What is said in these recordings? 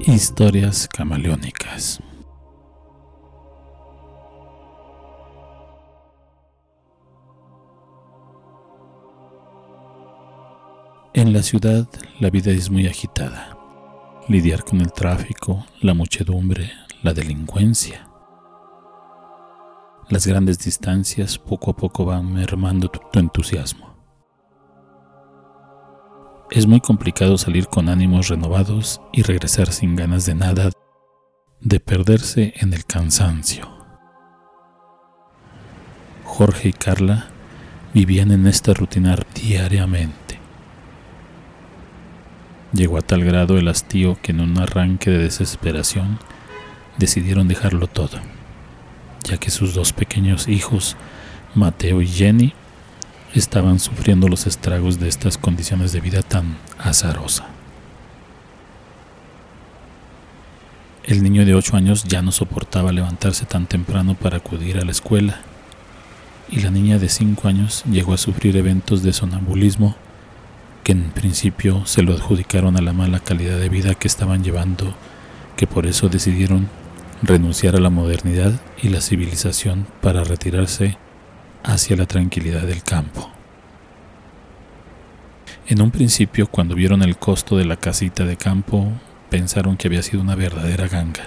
Historias camaleónicas. En la ciudad la vida es muy agitada. Lidiar con el tráfico, la muchedumbre, la delincuencia. Las grandes distancias poco a poco van mermando tu, tu entusiasmo. Es muy complicado salir con ánimos renovados y regresar sin ganas de nada, de perderse en el cansancio. Jorge y Carla vivían en esta rutina diariamente. Llegó a tal grado el hastío que en un arranque de desesperación decidieron dejarlo todo, ya que sus dos pequeños hijos, Mateo y Jenny, estaban sufriendo los estragos de estas condiciones de vida tan azarosa. El niño de 8 años ya no soportaba levantarse tan temprano para acudir a la escuela y la niña de 5 años llegó a sufrir eventos de sonambulismo que en principio se lo adjudicaron a la mala calidad de vida que estaban llevando, que por eso decidieron renunciar a la modernidad y la civilización para retirarse hacia la tranquilidad del campo. En un principio, cuando vieron el costo de la casita de campo, pensaron que había sido una verdadera ganga.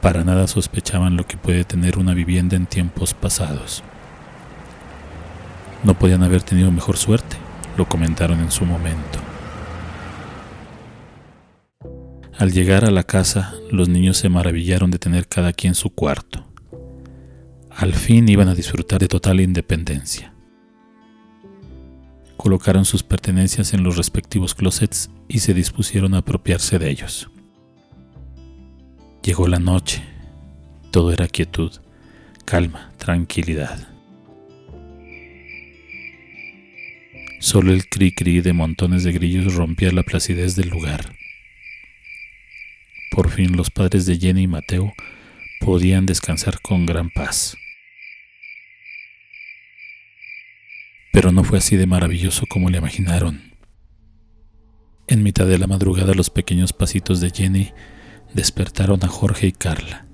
Para nada sospechaban lo que puede tener una vivienda en tiempos pasados. No podían haber tenido mejor suerte, lo comentaron en su momento. Al llegar a la casa, los niños se maravillaron de tener cada quien su cuarto. Al fin iban a disfrutar de total independencia. Colocaron sus pertenencias en los respectivos closets y se dispusieron a apropiarse de ellos. Llegó la noche. Todo era quietud, calma, tranquilidad. Solo el cri-cri de montones de grillos rompía la placidez del lugar. Por fin los padres de Jenny y Mateo podían descansar con gran paz. Pero no fue así de maravilloso como le imaginaron. En mitad de la madrugada los pequeños pasitos de Jenny despertaron a Jorge y Carla.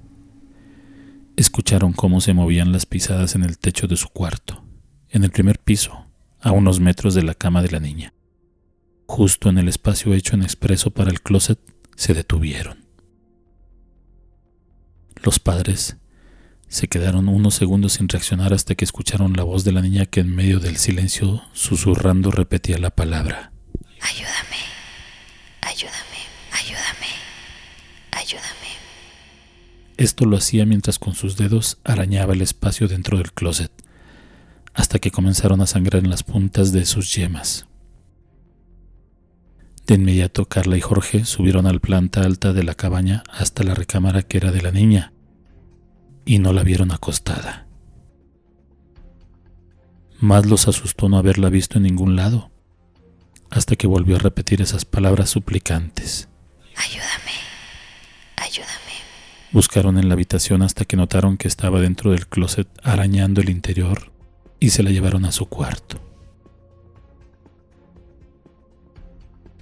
Escucharon cómo se movían las pisadas en el techo de su cuarto, en el primer piso, a unos metros de la cama de la niña. Justo en el espacio hecho en expreso para el closet, se detuvieron. Los padres se quedaron unos segundos sin reaccionar hasta que escucharon la voz de la niña que en medio del silencio, susurrando, repetía la palabra. Ayúdame, ayúdame, ayúdame, ayúdame. Esto lo hacía mientras con sus dedos arañaba el espacio dentro del closet, hasta que comenzaron a sangrar en las puntas de sus yemas. De inmediato Carla y Jorge subieron a la planta alta de la cabaña hasta la recámara que era de la niña, y no la vieron acostada. Más los asustó no haberla visto en ningún lado, hasta que volvió a repetir esas palabras suplicantes. Ayúdame, ayúdame. Buscaron en la habitación hasta que notaron que estaba dentro del closet arañando el interior y se la llevaron a su cuarto.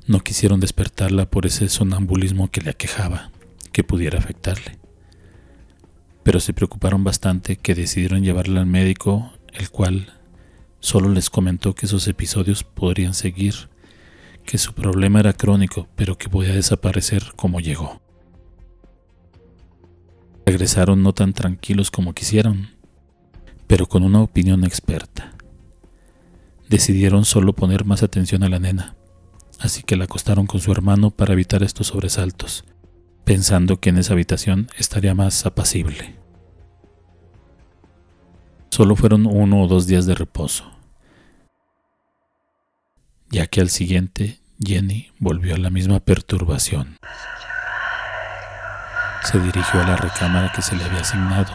No quisieron despertarla por ese sonambulismo que le aquejaba, que pudiera afectarle pero se preocuparon bastante que decidieron llevarla al médico, el cual solo les comentó que esos episodios podrían seguir, que su problema era crónico, pero que podía desaparecer como llegó. Regresaron no tan tranquilos como quisieron, pero con una opinión experta. Decidieron solo poner más atención a la nena, así que la acostaron con su hermano para evitar estos sobresaltos, pensando que en esa habitación estaría más apacible. Solo fueron uno o dos días de reposo, ya que al siguiente Jenny volvió a la misma perturbación. Se dirigió a la recámara que se le había asignado.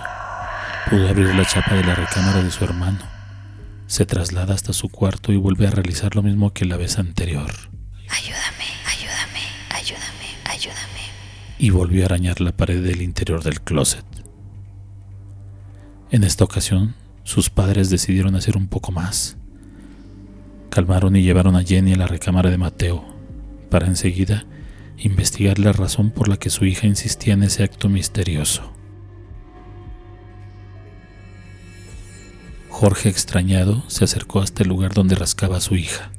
Pudo abrir la chapa de la recámara de su hermano. Se traslada hasta su cuarto y vuelve a realizar lo mismo que la vez anterior. Ayúdame, ayúdame, ayúdame, ayúdame. Y volvió a arañar la pared del interior del closet. En esta ocasión sus padres decidieron hacer un poco más. Calmaron y llevaron a Jenny a la recámara de Mateo, para enseguida investigar la razón por la que su hija insistía en ese acto misterioso. Jorge, extrañado, se acercó hasta el lugar donde rascaba a su hija.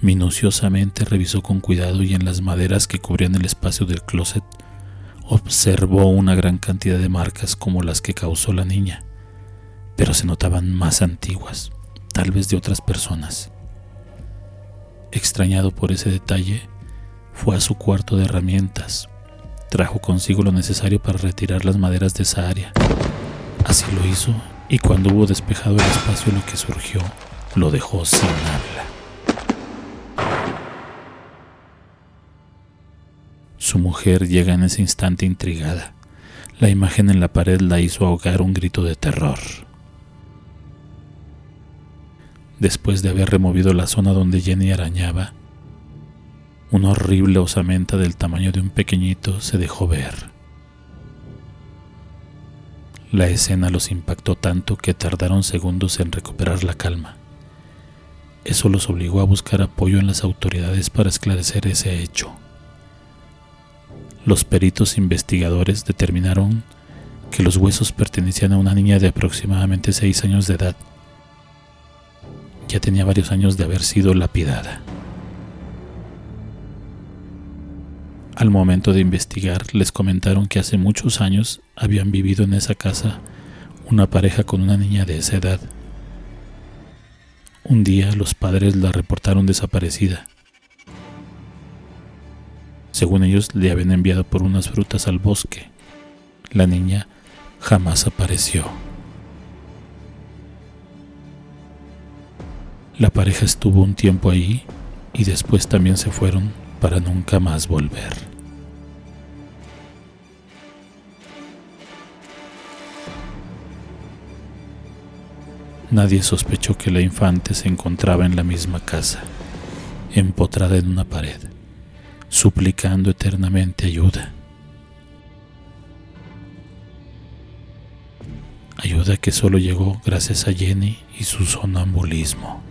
Minuciosamente revisó con cuidado y en las maderas que cubrían el espacio del closet observó una gran cantidad de marcas como las que causó la niña, pero se notaban más antiguas, tal vez de otras personas. Extrañado por ese detalle, fue a su cuarto de herramientas. Trajo consigo lo necesario para retirar las maderas de esa área. Así lo hizo y cuando hubo despejado el espacio lo que surgió, lo dejó sin habla. Su mujer llega en ese instante intrigada. La imagen en la pared la hizo ahogar un grito de terror. Después de haber removido la zona donde Jenny arañaba, una horrible osamenta del tamaño de un pequeñito se dejó ver. La escena los impactó tanto que tardaron segundos en recuperar la calma. Eso los obligó a buscar apoyo en las autoridades para esclarecer ese hecho. Los peritos investigadores determinaron que los huesos pertenecían a una niña de aproximadamente 6 años de edad. Ya tenía varios años de haber sido lapidada. Al momento de investigar, les comentaron que hace muchos años habían vivido en esa casa una pareja con una niña de esa edad. Un día los padres la reportaron desaparecida. Según ellos, le habían enviado por unas frutas al bosque. La niña jamás apareció. La pareja estuvo un tiempo ahí y después también se fueron para nunca más volver. Nadie sospechó que la infante se encontraba en la misma casa, empotrada en una pared, suplicando eternamente ayuda. Ayuda que solo llegó gracias a Jenny y su sonambulismo.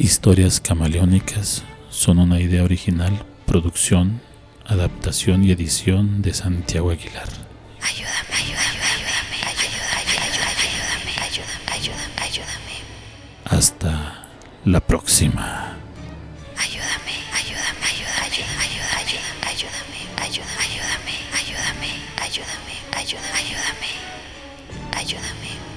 Historias camaleónicas son una idea original, producción, adaptación y edición de Santiago Aguilar. Ayúdame, ayúdame, ayúdame, ayúdame, ayúdame, ayúdame, ayúdame. ayúdame. Hasta la próxima. Ayúdame, ayúdame, ayúdame, ayúdame, ayúdame, ayúdame, ayúdame, ayúdame, ayúdame, ayúdame, ayúdame, ayúdame.